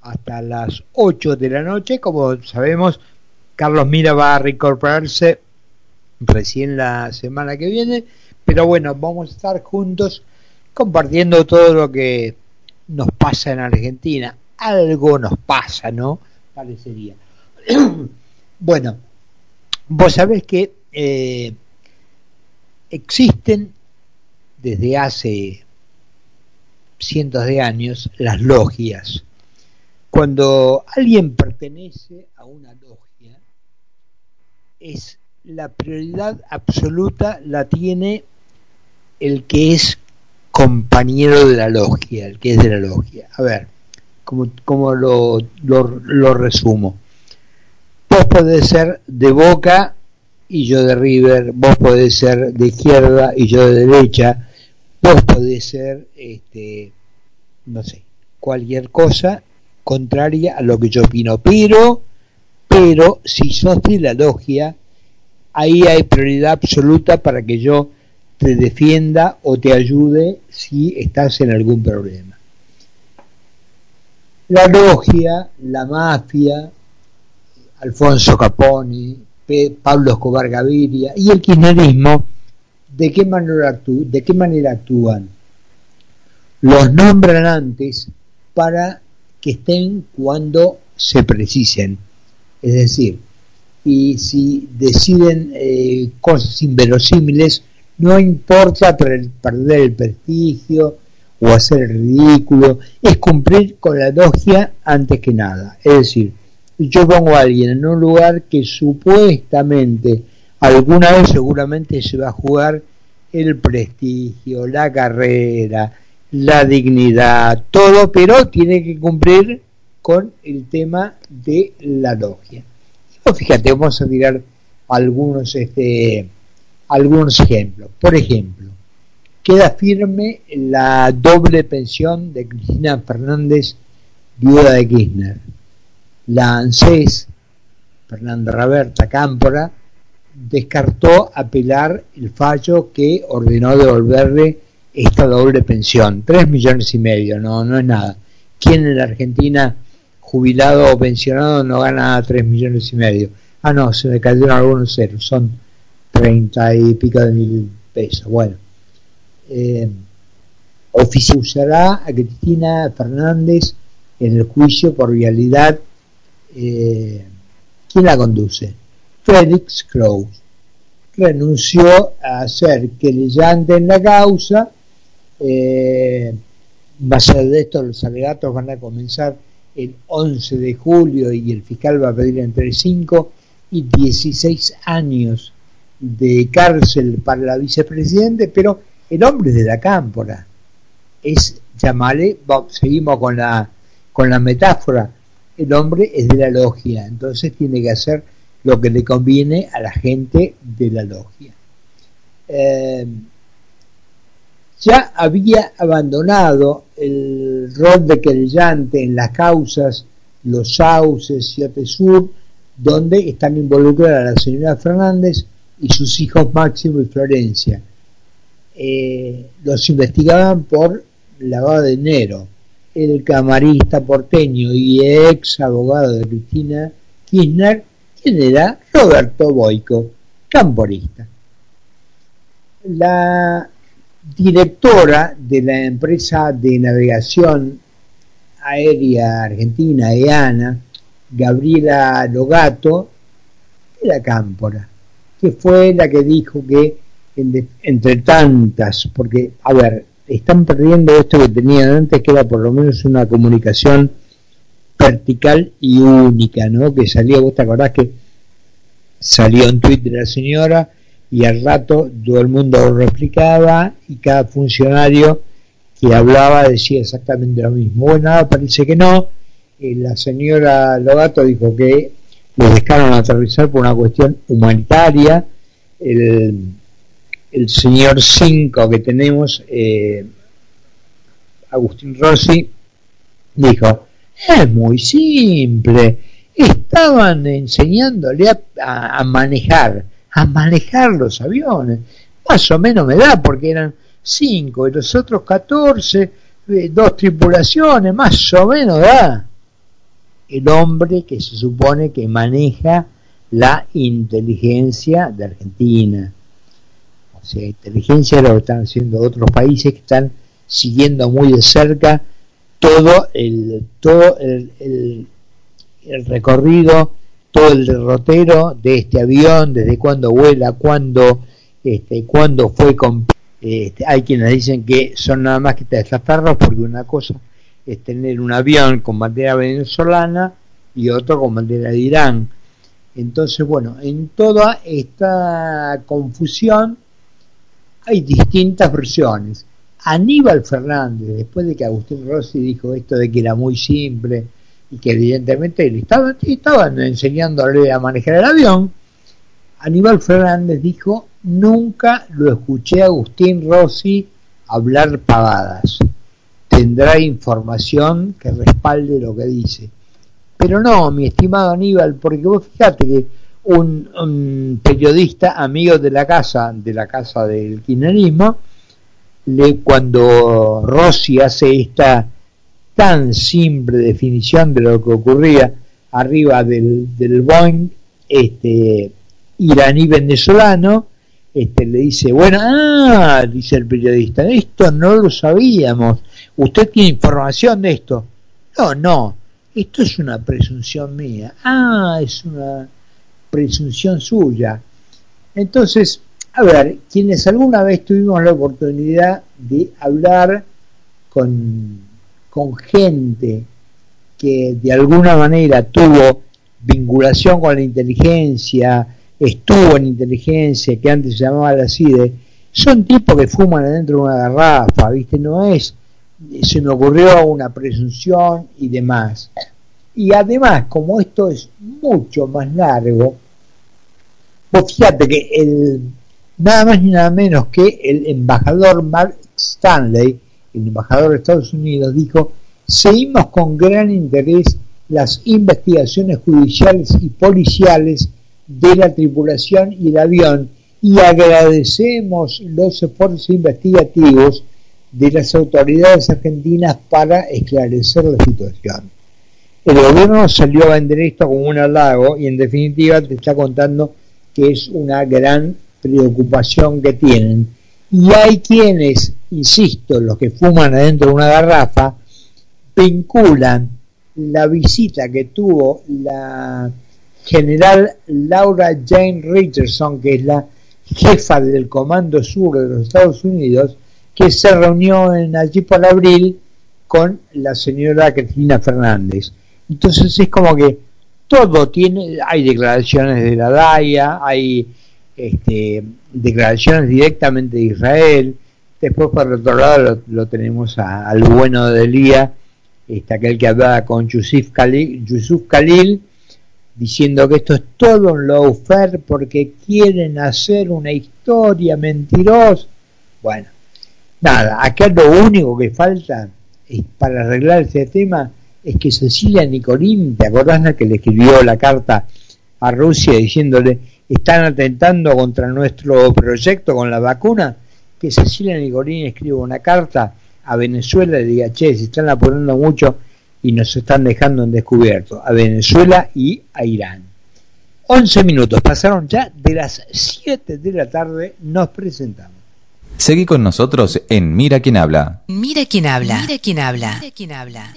hasta las 8 de la noche. Como sabemos, Carlos Mira va a reincorporarse recién la semana que viene, pero bueno, vamos a estar juntos compartiendo todo lo que nos pasa en Argentina. Algo nos pasa, ¿no? Parecería. bueno, vos sabés que eh, existen desde hace cientos de años las logias. Cuando alguien pertenece a una logia, es la prioridad absoluta la tiene el que es compañero de la logia, el que es de la logia. A ver, como, lo, lo, resumo. Vos podés ser de Boca y yo de River, vos podés ser de izquierda y yo de derecha, vos podés ser, este, no sé, cualquier cosa contraria a lo que yo opino, pero, pero si sos de la logia, ahí hay prioridad absoluta para que yo te defienda o te ayude si estás en algún problema. La logia, la mafia, Alfonso Caponi, Pablo Escobar Gaviria y el kirchnerismo, ¿de qué de qué manera actúan? Los nombran antes para que estén cuando se precisen. Es decir, y si deciden eh, cosas inverosímiles, no importa perder el prestigio o hacer el ridículo, es cumplir con la logia antes que nada. Es decir, yo pongo a alguien en un lugar que supuestamente alguna vez seguramente se va a jugar el prestigio, la carrera, la dignidad, todo, pero tiene que cumplir con el tema de la logia. fíjate, vamos a mirar algunos, este, algunos ejemplos. Por ejemplo, queda firme la doble pensión de Cristina Fernández, viuda de Kirchner. La ANSES, Fernanda Raberta Cámpora, descartó apelar el fallo que ordenó devolverle esta doble pensión, tres millones y medio, no, no es nada. ¿Quién en la Argentina jubilado o pensionado no gana tres millones y medio? Ah, no, se me cayeron algunos ceros, son treinta y pico de mil pesos. Bueno, eh, a Cristina Fernández en el juicio por vialidad. Eh, ¿Quién la conduce? Félix Kraus renunció a ser que le en la causa eh, ser de esto, los alegatos van a comenzar el 11 de julio y el fiscal va a pedir entre 5 y 16 años de cárcel para la vicepresidente, pero el hombre de la cámpora es, llamarle, seguimos con la, con la metáfora, el hombre es de la logia, entonces tiene que hacer lo que le conviene a la gente de la logia. Eh, ya había abandonado el rol de querellante en las causas Los Sauces y Atesur, donde están involucradas la señora Fernández y sus hijos Máximo y Florencia. Eh, los investigaban por lavado de dinero. El camarista porteño y ex abogado de Cristina Kirchner, quien era Roberto Boico, camporista. La directora de la empresa de navegación aérea argentina, EANA, Gabriela Logato, de la Cámpora, que fue la que dijo que entre tantas, porque, a ver, están perdiendo esto que tenían antes, que era por lo menos una comunicación vertical y única, ¿no? Que salía, vos te acordás que salió en Twitter la señora, y al rato todo el mundo replicaba y cada funcionario que hablaba decía exactamente lo mismo. Bueno, parece que no. Eh, la señora Logato dijo que los dejaron aterrizar por una cuestión humanitaria. El, señor 5 que tenemos, eh, Agustín Rossi, dijo, es muy simple, estaban enseñándole a manejar a manejar los aviones. Más o menos me da, porque eran cinco y los otros 14 eh, dos tripulaciones, más o menos da el hombre que se supone que maneja la inteligencia de Argentina. O sea, inteligencia lo están haciendo otros países que están siguiendo muy de cerca todo el todo el, el, recorrido, todo el derrotero de este avión, desde cuándo vuela, cuándo este, cuándo fue con este, hay quienes dicen que son nada más que desaferros porque una cosa es tener un avión con bandera venezolana y otro con bandera de Irán. Entonces, bueno, en toda esta confusión hay distintas versiones. Aníbal Fernández, después de que Agustín Rossi dijo esto de que era muy simple y que evidentemente le estaban, enseñándole a manejar el avión, Aníbal Fernández dijo, nunca lo escuché a Agustín Rossi hablar pavadas. Tendrá información que respalde lo que dice. Pero no, mi estimado Aníbal, porque vos fíjate que un, periodista amigo de la casa, de la casa del kirchnerismo, le, cuando Rossi hace esta tan simple definición de lo que ocurría arriba del, del Boeing este, iraní venezolano, este, le dice, bueno, ah, dice el periodista, esto no lo sabíamos, usted tiene información de esto. No, no, esto es una presunción mía. Ah, es una presunción suya. Entonces, a ver, quienes alguna vez tuvimos la oportunidad de hablar con, con gente que de alguna manera tuvo vinculación con la inteligencia, estuvo en inteligencia, que antes se llamaba la CIDE, son tipos que fuman adentro de una garrafa, ¿viste? No es se me ocurrió una presunción y demás. Y además, como esto es mucho más largo, pues fíjate que el, nada más ni nada menos que el embajador Mark Stanley, el embajador de Estados Unidos, dijo, seguimos con gran interés las investigaciones judiciales y policiales de la tripulación y el avión y agradecemos los esfuerzos investigativos de las autoridades argentinas para esclarecer la situación. El gobierno salió a vender esto como un halago y en definitiva te está contando que es una gran preocupación que tienen. Y hay quienes, insisto, los que fuman adentro de una garrafa, vinculan la visita que tuvo la general Laura Jane Richardson, que es la jefa del Comando Sur de los Estados Unidos, que se reunió en allí por abril con la señora Cristina Fernández. Entonces es como que todo tiene, hay declaraciones de la DAIA, hay este, declaraciones directamente de Israel, después por otro lado lo, tenemos al bueno de Elía, este, aquel que hablaba con Yusuf Khalil, Yusuf diciendo que esto es todo un lawfare porque quieren hacer una historia mentirosa. Bueno, Nada, acá lo único que falta es para arreglar este tema es que Cecilia Nicolín, ¿te acordás la que le escribió la carta a Rusia diciéndole están atentando contra nuestro proyecto con la vacuna? Que Cecilia Nicolín escriba una carta a Venezuela y diga, che, se están apurando mucho y nos están dejando en descubierto, a Venezuela y a Irán. 11 minutos, pasaron ya de las 7 de la tarde, nos presentamos. Seguí con nosotros en Mira quién habla. Mira quién habla. Mira quién habla. Mira quién habla.